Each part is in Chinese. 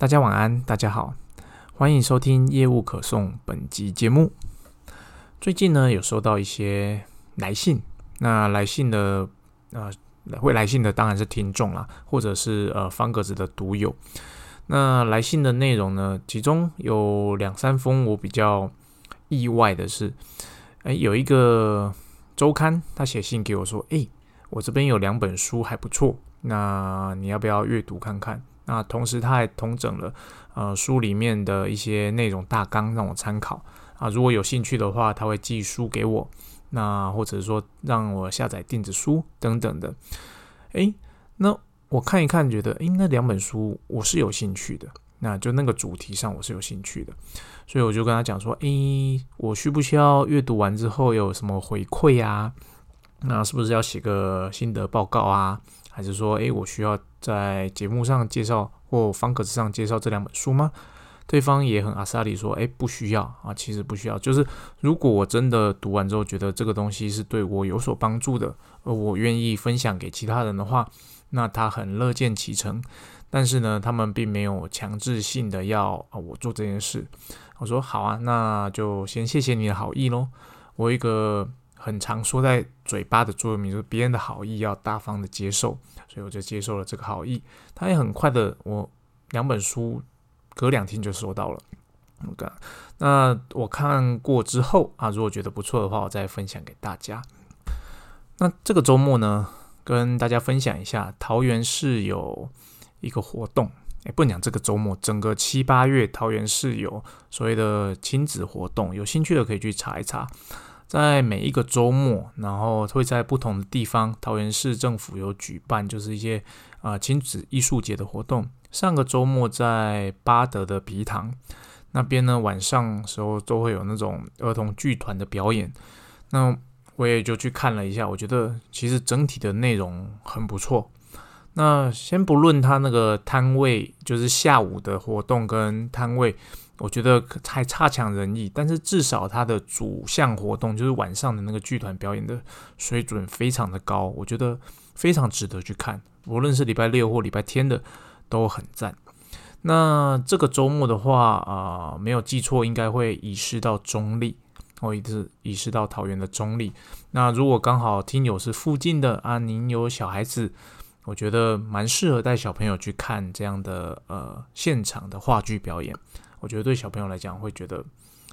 大家晚安，大家好，欢迎收听业务可送本集节目。最近呢，有收到一些来信，那来信的呃会来信的当然是听众啦，或者是呃方格子的读友。那来信的内容呢，其中有两三封我比较意外的是，哎，有一个周刊他写信给我说，哎，我这边有两本书还不错，那你要不要阅读看看？那同时他还统整了呃书里面的一些内容大纲让我参考啊，如果有兴趣的话，他会寄书给我，那或者说让我下载电子书等等的，哎，那。我看一看，觉得诶，那两本书我是有兴趣的，那就那个主题上我是有兴趣的，所以我就跟他讲说，诶，我需不需要阅读完之后有什么回馈啊？那是不是要写个心得报告啊？还是说，诶，我需要在节目上介绍或方格子上介绍这两本书吗？对方也很阿萨里说，诶，不需要啊，其实不需要，就是如果我真的读完之后觉得这个东西是对我有所帮助的，而我愿意分享给其他人的话。那他很乐见其成，但是呢，他们并没有强制性的要啊我做这件事。我说好啊，那就先谢谢你的好意喽。我一个很常说在嘴巴的座右铭，就是别人的好意要大方的接受，所以我就接受了这个好意。他也很快的，我两本书隔两天就收到了。OK，那我看过之后啊，如果觉得不错的话，我再分享给大家。那这个周末呢？跟大家分享一下，桃园市有一个活动，哎，不讲这个周末，整个七八月，桃园市有所谓的亲子活动，有兴趣的可以去查一查。在每一个周末，然后会在不同的地方，桃园市政府有举办，就是一些啊亲子艺术节的活动。上个周末在巴德的皮塘那边呢，晚上时候都会有那种儿童剧团的表演。那我也就去看了一下，我觉得其实整体的内容很不错。那先不论他那个摊位，就是下午的活动跟摊位，我觉得还差强人意。但是至少他的主项活动，就是晚上的那个剧团表演的水准非常的高，我觉得非常值得去看。无论是礼拜六或礼拜天的都很赞。那这个周末的话啊，没有记错，应该会移师到中立。我一直移师到桃园的中立。那如果刚好听友是附近的啊，您有小孩子，我觉得蛮适合带小朋友去看这样的呃现场的话剧表演。我觉得对小朋友来讲会觉得，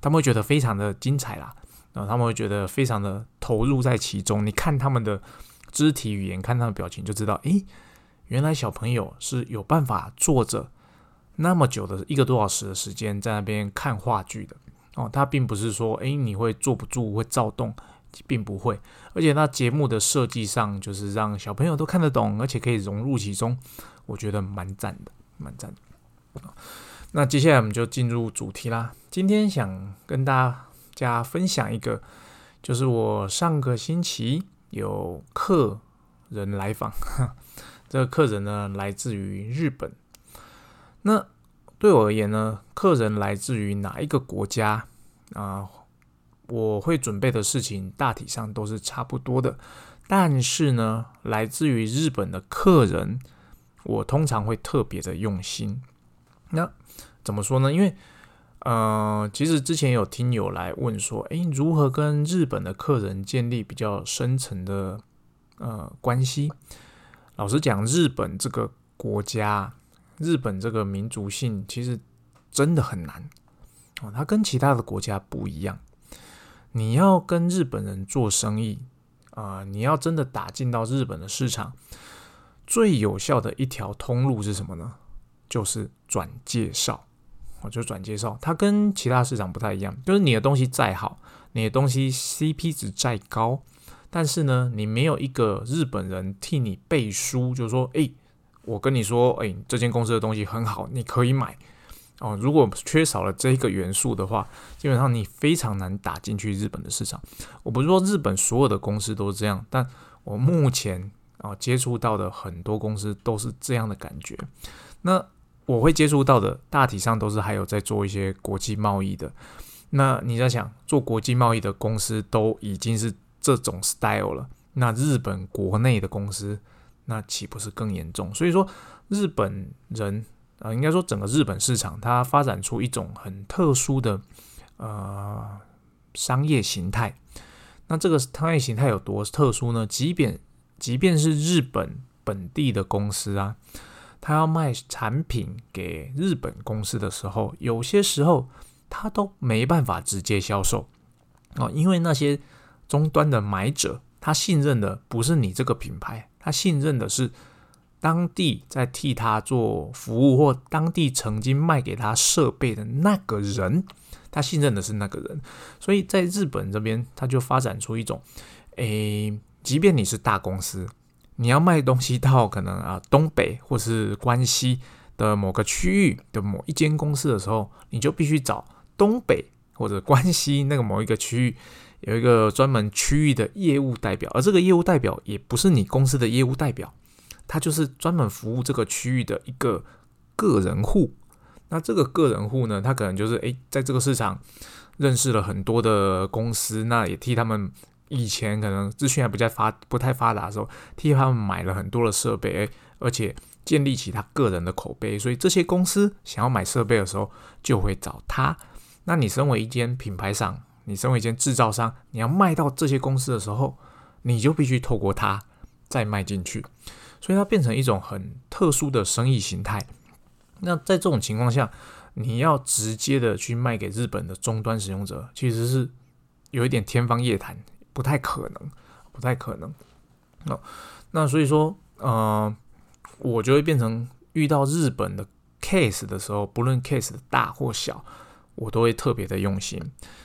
他们会觉得非常的精彩啦，然后他们会觉得非常的投入在其中。你看他们的肢体语言，看他们表情，就知道，诶，原来小朋友是有办法坐着那么久的一个多小时的时间在那边看话剧的。哦，他并不是说，诶你会坐不住，会躁动，并不会。而且，那节目的设计上，就是让小朋友都看得懂，而且可以融入其中，我觉得蛮赞的，蛮赞的。那接下来我们就进入主题啦。今天想跟大家分享一个，就是我上个星期有客人来访，这个客人呢来自于日本，那。对我而言呢，客人来自于哪一个国家啊？我会准备的事情大体上都是差不多的，但是呢，来自于日本的客人，我通常会特别的用心。那怎么说呢？因为呃，其实之前有听友来问说，诶，如何跟日本的客人建立比较深层的呃关系？老实讲，日本这个国家。日本这个民族性其实真的很难哦，它跟其他的国家不一样。你要跟日本人做生意啊，你要真的打进到日本的市场，最有效的一条通路是什么呢？就是转介绍。我就转介绍，它跟其他市场不太一样，就是你的东西再好，你的东西 CP 值再高，但是呢，你没有一个日本人替你背书，就是说，哎。我跟你说，哎，这间公司的东西很好，你可以买哦。如果缺少了这个元素的话，基本上你非常难打进去日本的市场。我不是说日本所有的公司都是这样，但我目前啊接触到的很多公司都是这样的感觉。那我会接触到的大体上都是还有在做一些国际贸易的。那你在想，做国际贸易的公司都已经是这种 style 了，那日本国内的公司？那岂不是更严重？所以说，日本人呃，应该说整个日本市场，它发展出一种很特殊的呃商业形态。那这个商业形态有多特殊呢？即便即便是日本本地的公司啊，他要卖产品给日本公司的时候，有些时候他都没办法直接销售哦，因为那些终端的买者，他信任的不是你这个品牌，他信任的是。当地在替他做服务，或当地曾经卖给他设备的那个人，他信任的是那个人，所以在日本这边，他就发展出一种，诶，即便你是大公司，你要卖东西到可能啊东北或是关西的某个区域的某一间公司的时候，你就必须找东北或者关西那个某一个区域有一个专门区域的业务代表，而这个业务代表也不是你公司的业务代表。他就是专门服务这个区域的一个个人户。那这个个人户呢，他可能就是诶，在这个市场认识了很多的公司，那也替他们以前可能资讯还不太发不太发达的时候，替他们买了很多的设备，而且建立起他个人的口碑。所以这些公司想要买设备的时候，就会找他。那你身为一间品牌商，你身为一间制造商，你要卖到这些公司的时候，你就必须透过他再卖进去。所以它变成一种很特殊的生意形态。那在这种情况下，你要直接的去卖给日本的终端使用者，其实是有一点天方夜谭，不太可能，不太可能。那那所以说，呃，我就会变成遇到日本的 case 的时候，不论 case 的大或小，我都会特别的用心。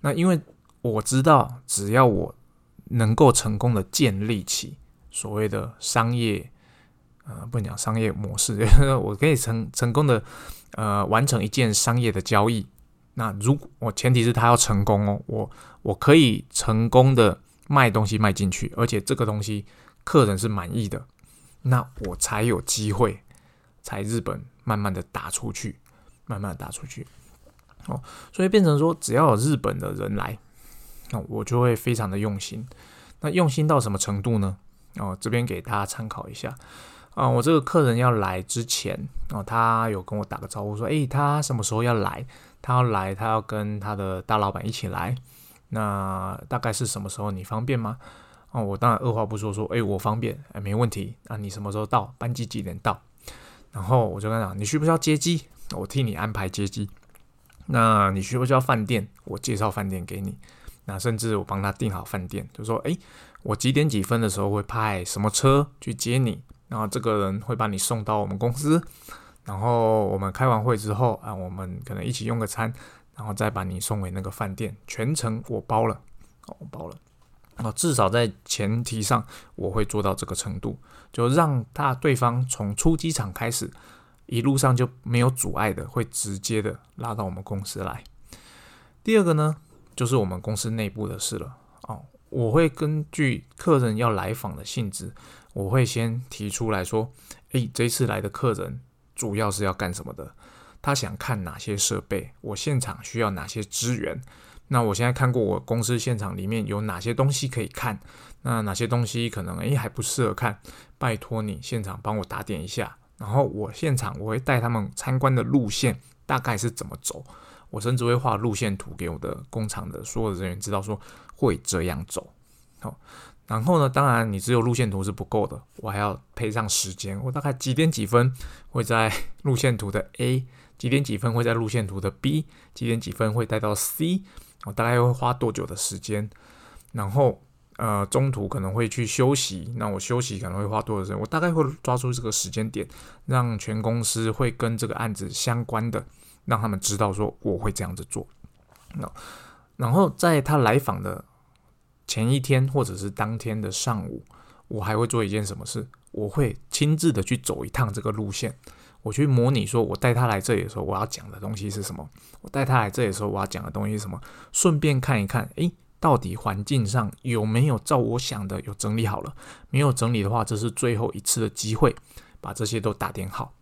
那因为我知道，只要我能够成功的建立起所谓的商业。呃，不能讲商业模式，我可以成成功的呃完成一件商业的交易。那如果我前提是他要成功哦，我我可以成功的卖东西卖进去，而且这个东西客人是满意的，那我才有机会才日本慢慢的打出去，慢慢的打出去。哦，所以变成说，只要有日本的人来，那我就会非常的用心。那用心到什么程度呢？哦，这边给大家参考一下。啊，我这个客人要来之前，哦，他有跟我打个招呼，说，诶，他什么时候要来？他要来，他要跟他的大老板一起来。那大概是什么时候？你方便吗？哦，我当然二话不说，说，诶，我方便，诶，没问题。那你什么时候到？班机几点到？然后我就跟他讲，你需不需要接机？我替你安排接机。那你需不需要饭店？我介绍饭店给你。那甚至我帮他订好饭店，就说，诶，我几点几分的时候会派什么车去接你？然后这个人会把你送到我们公司，然后我们开完会之后啊，我们可能一起用个餐，然后再把你送回那个饭店，全程我包了，我包了。啊，至少在前提上我会做到这个程度，就让他对方从出机场开始，一路上就没有阻碍的，会直接的拉到我们公司来。第二个呢，就是我们公司内部的事了。哦，我会根据客人要来访的性质。我会先提出来说，诶，这次来的客人主要是要干什么的？他想看哪些设备？我现场需要哪些资源？那我现在看过我公司现场里面有哪些东西可以看？那哪些东西可能诶还不适合看？拜托你现场帮我打点一下。然后我现场我会带他们参观的路线大概是怎么走？我甚至会画路线图给我的工厂的所有人员知道，说会这样走。好。然后呢？当然，你只有路线图是不够的，我还要配上时间。我大概几点几分会在路线图的 A，几点几分会在路线图的 B，几点几分会带到 C，我大概会花多久的时间？然后呃，中途可能会去休息，那我休息可能会花多少时间？我大概会抓住这个时间点，让全公司会跟这个案子相关的，让他们知道说我会这样子做。那然后在他来访的。前一天或者是当天的上午，我还会做一件什么事？我会亲自的去走一趟这个路线，我去模拟说，我带他来这里的时候，我要讲的东西是什么？我带他来这里的时候，我要讲的东西是什么？顺便看一看，诶，到底环境上有没有照我想的有整理好了？没有整理的话，这是最后一次的机会，把这些都打点好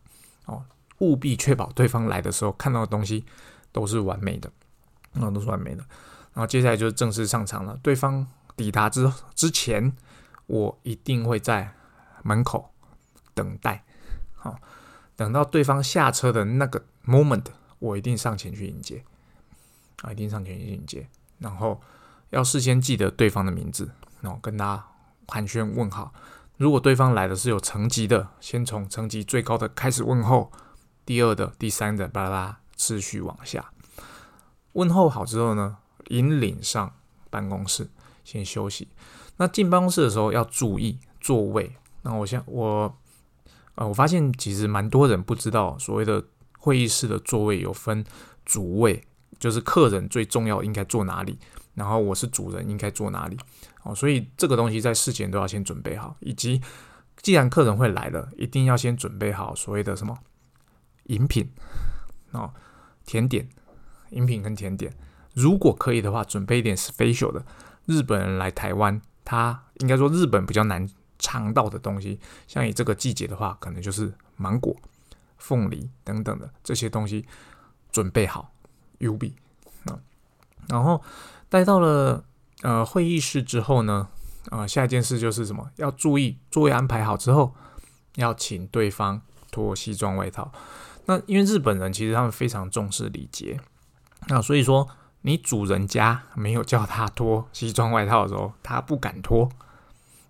哦，务必确保对方来的时候看到的东西都是完美的，那都是完美的。然后接下来就是正式上场了，对方。抵达之之前，我一定会在门口等待。好，等到对方下车的那个 moment，我一定上前去迎接，啊，一定上前去迎接，然后要事先记得对方的名字，然后跟他寒暄问好。如果对方来的是有层级的，先从层级最高的开始问候，第二的、第三的，巴拉巴次序往下。问候好之后呢，引领上办公室先休息。那进办公室的时候要注意座位。那我先我，呃，我发现其实蛮多人不知道，所谓的会议室的座位有分主位，就是客人最重要应该坐哪里。然后我是主人，应该坐哪里？哦，所以这个东西在事前都要先准备好，以及既然客人会来了，一定要先准备好所谓的什么饮品哦，甜点，饮品跟甜点，如果可以的话，准备一点 special 的。日本人来台湾，他应该说日本比较难尝到的东西，像以这个季节的话，可能就是芒果、凤梨等等的这些东西准备好，U B 啊，然后。带到了呃会议室之后呢，啊下一件事就是什么？要注意座位安排好之后，要请对方脱西装外套。那因为日本人其实他们非常重视礼节，那所以说你主人家没有叫他脱西装外套的时候，他不敢脱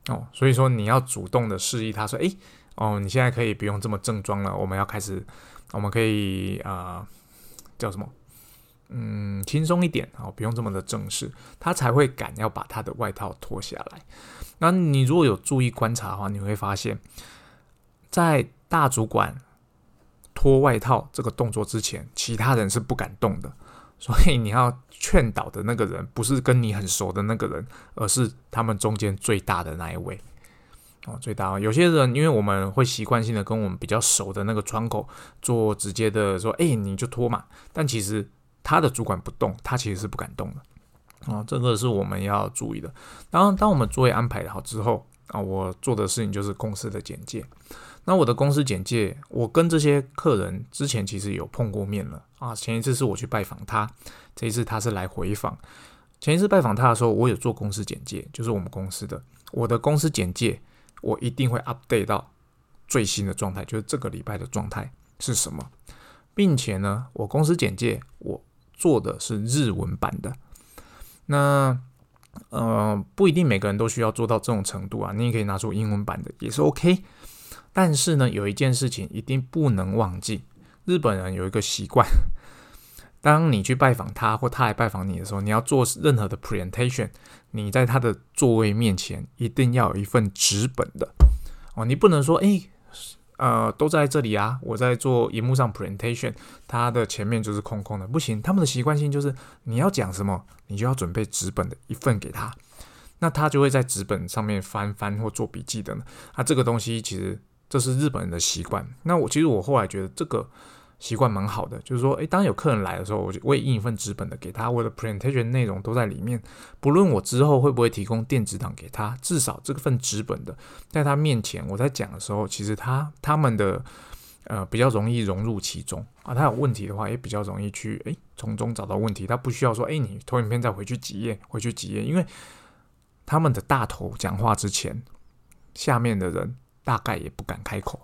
哦。所以说你要主动的示意他说：“诶，哦，你现在可以不用这么正装了，我们要开始，我们可以啊叫什么？”嗯，轻松一点啊，不用这么的正式，他才会敢要把他的外套脱下来。那你如果有注意观察的话，你会发现，在大主管脱外套这个动作之前，其他人是不敢动的。所以你要劝导的那个人，不是跟你很熟的那个人，而是他们中间最大的那一位。哦，最大。有些人因为我们会习惯性的跟我们比较熟的那个窗口做直接的说，哎，你就拖嘛。但其实。他的主管不动，他其实是不敢动的啊，这个是我们要注意的。然后，当我们作业安排好之后啊，我做的事情就是公司的简介。那我的公司简介，我跟这些客人之前其实有碰过面了啊。前一次是我去拜访他，这一次他是来回访。前一次拜访他的时候，我有做公司简介，就是我们公司的我的公司简介，我一定会 update 到最新的状态，就是这个礼拜的状态是什么，并且呢，我公司简介我。做的是日文版的，那呃不一定每个人都需要做到这种程度啊，你也可以拿出英文版的也是 OK。但是呢，有一件事情一定不能忘记，日本人有一个习惯，当你去拜访他或他来拜访你的时候，你要做任何的 presentation，你在他的座位面前一定要有一份纸本的哦，你不能说哎。呃，都在这里啊！我在做荧幕上 presentation，它的前面就是空空的，不行。他们的习惯性就是你要讲什么，你就要准备纸本的一份给他，那他就会在纸本上面翻翻或做笔记的。那这个东西其实这是日本人的习惯。那我其实我后来觉得这个。习惯蛮好的，就是说，诶，当有客人来的时候，我就我也印一份纸本的给他，我的 presentation 内容都在里面。不论我之后会不会提供电子档给他，至少这份纸本的在他面前，我在讲的时候，其实他他们的呃比较容易融入其中啊。他有问题的话，也比较容易去诶从中找到问题。他不需要说，诶，你投影片再回去几页，回去几页，因为他们的大头讲话之前，下面的人大概也不敢开口。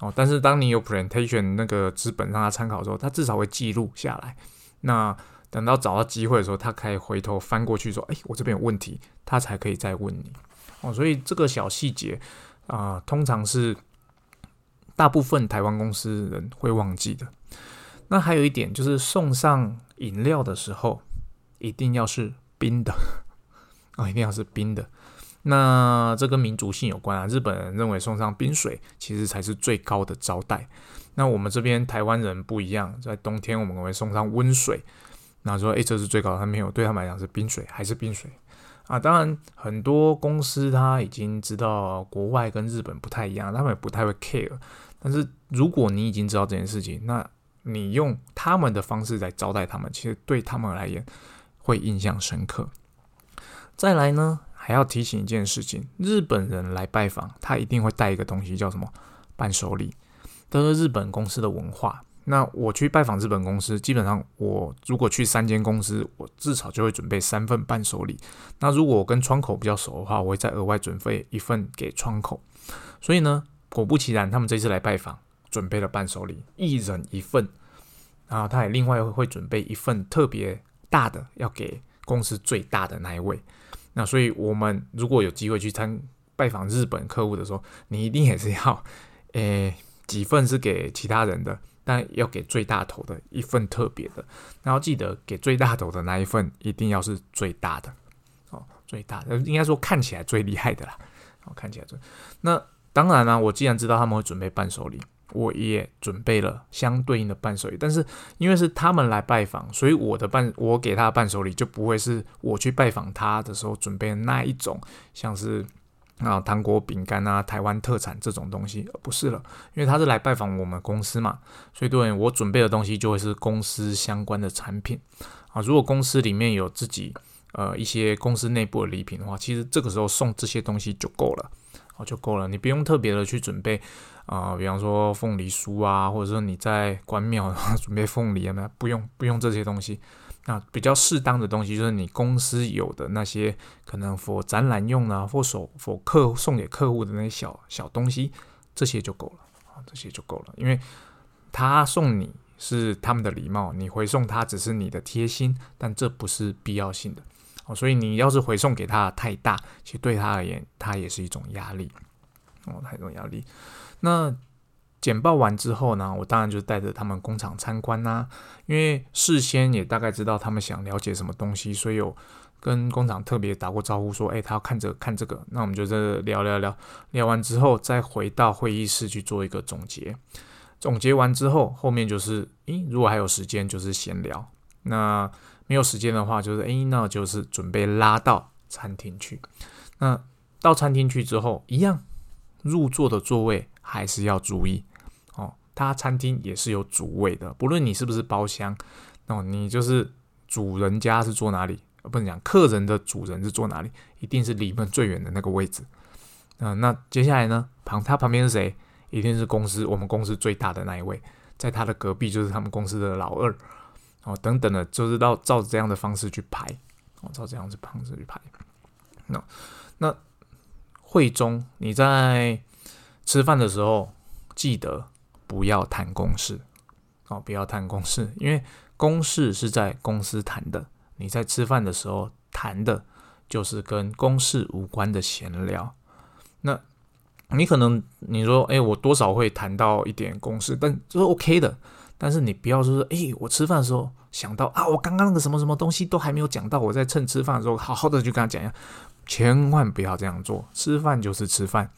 哦，但是当你有 presentation 那个资本让他参考的时候，他至少会记录下来。那等到找到机会的时候，他可以回头翻过去说：“哎，我这边有问题。”他才可以再问你。哦，所以这个小细节啊，通常是大部分台湾公司人会忘记的。那还有一点就是送上饮料的时候，一定要是冰的啊，一定要是冰的。那这跟民族性有关啊，日本人认为送上冰水其实才是最高的招待。那我们这边台湾人不一样，在冬天我们会送上温水，那说诶这是最高，他没有对他们来讲是冰水还是冰水啊？当然很多公司他已经知道国外跟日本不太一样，他们也不太会 care。但是如果你已经知道这件事情，那你用他们的方式来招待他们，其实对他们来言会印象深刻。再来呢？还要提醒一件事情：日本人来拜访，他一定会带一个东西，叫什么伴手礼。这是日本公司的文化。那我去拜访日本公司，基本上我如果去三间公司，我至少就会准备三份伴手礼。那如果我跟窗口比较熟的话，我会再额外准备一份给窗口。所以呢，果不其然，他们这次来拜访，准备了伴手礼，一人一份。然后他也另外会准备一份特别大的，要给公司最大的那一位。那所以我们如果有机会去参拜访日本客户的时候，你一定也是要，诶，几份是给其他人的，但要给最大头的一份特别的。然后记得给最大头的那一份一定要是最大的哦，最大的应该说看起来最厉害的啦。哦，看起来最那当然啦，我既然知道他们会准备伴手礼。我也准备了相对应的伴手礼，但是因为是他们来拜访，所以我的伴我给他的伴手礼就不会是我去拜访他的时候准备的那一种，像是啊糖果、饼干啊、台湾特产这种东西，不是了，因为他是来拜访我们公司嘛，所以对我准备的东西就会是公司相关的产品啊。如果公司里面有自己呃一些公司内部的礼品的话，其实这个时候送这些东西就够了。就够了，你不用特别的去准备啊，比方说凤梨酥啊，或者说你在关庙 准备凤梨啊，没有？不用，不用这些东西。那比较适当的东西，就是你公司有的那些可能佛展览用啊，或手 for 客送给客户的那些小小东西，这些就够了啊，这些就够了。因为他送你是他们的礼貌，你回送他只是你的贴心，但这不是必要性的。所以你要是回送给他太大，其实对他而言，他也是一种压力哦，太多压力。那简报完之后呢，我当然就带着他们工厂参观啦，因为事先也大概知道他们想了解什么东西，所以有跟工厂特别打过招呼，说，哎，他要看这看这个，那我们就在聊聊聊，聊完之后再回到会议室去做一个总结。总结完之后，后面就是，诶，如果还有时间，就是闲聊。那没有时间的话，就是诶，那就是准备拉到餐厅去。那到餐厅去之后，一样入座的座位还是要注意哦。他餐厅也是有主位的，不论你是不是包厢哦，你就是主人家是坐哪里，不能讲客人的主人是坐哪里，一定是离门最远的那个位置。嗯，那接下来呢，旁他旁边是谁？一定是公司我们公司最大的那一位，在他的隔壁就是他们公司的老二。哦，等等的，就是到照这样的方式去排，哦，照这样子方式去排。那那会中你在吃饭的时候，记得不要谈公事，哦，不要谈公事，因为公事是在公司谈的，你在吃饭的时候谈的，就是跟公事无关的闲聊。那你可能你说，哎，我多少会谈到一点公事，但这是 OK 的。但是你不要说，哎，我吃饭的时候想到啊，我刚刚那个什么什么东西都还没有讲到，我在趁吃饭的时候 好好的就跟他讲一下，千万不要这样做。吃饭就是吃饭，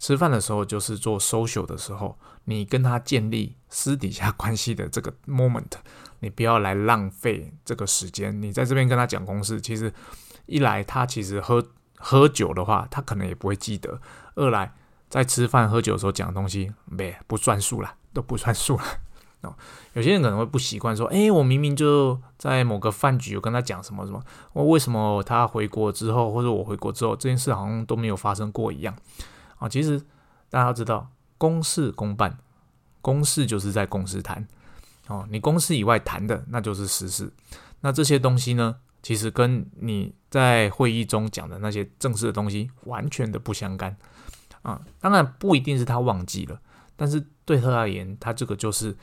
吃饭的时候就是做 social 的时候，你跟他建立私底下关系的这个 moment，你不要来浪费这个时间。你在这边跟他讲公事，其实一来他其实喝喝酒的话，他可能也不会记得；二来在吃饭喝酒的时候讲的东西，没不算数了，都不算数了。哦，有些人可能会不习惯说，哎，我明明就在某个饭局，有跟他讲什么什么，我为什么他回国之后，或者我回国之后，这件事好像都没有发生过一样啊？其实大家要知道，公事公办，公事就是在公司谈哦，你公司以外谈的那就是私事。那这些东西呢，其实跟你在会议中讲的那些正式的东西完全的不相干啊。当然不一定是他忘记了，但是对他而言，他这个就是。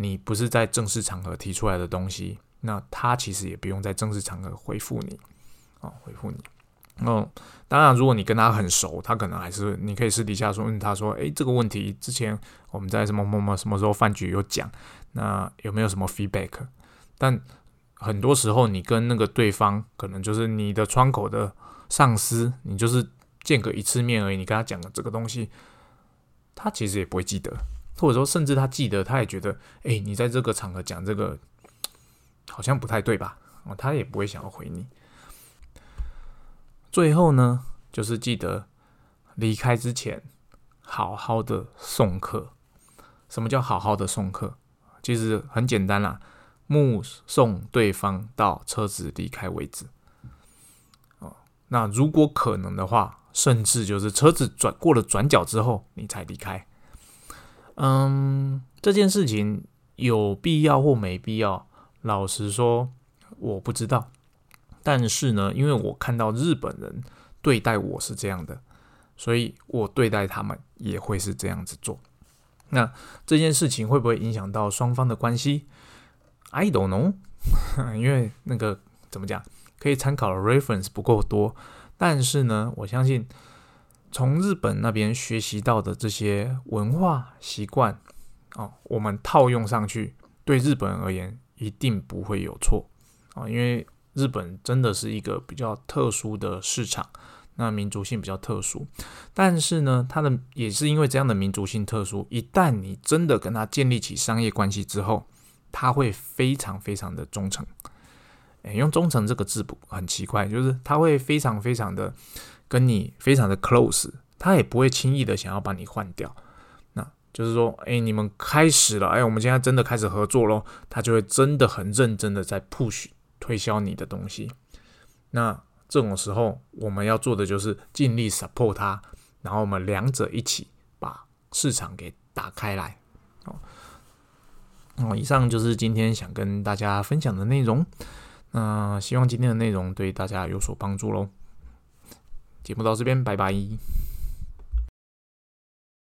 你不是在正式场合提出来的东西，那他其实也不用在正式场合回复你，啊，回复你。哦，当然，如果你跟他很熟，他可能还是你可以私底下说问他说，诶，这个问题之前我们在什么什么什么时候饭局有讲，那有没有什么 feedback？但很多时候你跟那个对方可能就是你的窗口的上司，你就是见个一次面而已，你跟他讲的这个东西，他其实也不会记得。或者说，甚至他记得，他也觉得，哎，你在这个场合讲这个，好像不太对吧？哦，他也不会想要回你。最后呢，就是记得离开之前，好好的送客。什么叫好好的送客？其实很简单啦，目送对方到车子离开为止。哦，那如果可能的话，甚至就是车子转过了转角之后，你才离开。嗯，这件事情有必要或没必要？老实说，我不知道。但是呢，因为我看到日本人对待我是这样的，所以我对待他们也会是这样子做。那这件事情会不会影响到双方的关系？I don't know，因为那个怎么讲，可以参考的 reference 不够多。但是呢，我相信从日本那边学习到的这些文化习惯，哦，我们套用上去，对日本人而言一定不会有错啊，因为日本真的是一个比较特殊的市场。那民族性比较特殊，但是呢，它的也是因为这样的民族性特殊，一旦你真的跟他建立起商业关系之后，他会非常非常的忠诚。诶，用忠诚这个字不很奇怪，就是他会非常非常的跟你非常的 close，他也不会轻易的想要把你换掉。那就是说，诶，你们开始了，诶，我们现在真的开始合作喽，他就会真的很认真的在 push 推销你的东西。那这种时候，我们要做的就是尽力 support 他，然后我们两者一起把市场给打开来。哦，哦，以上就是今天想跟大家分享的内容。那希望今天的内容对大家有所帮助喽。节目到这边，拜拜。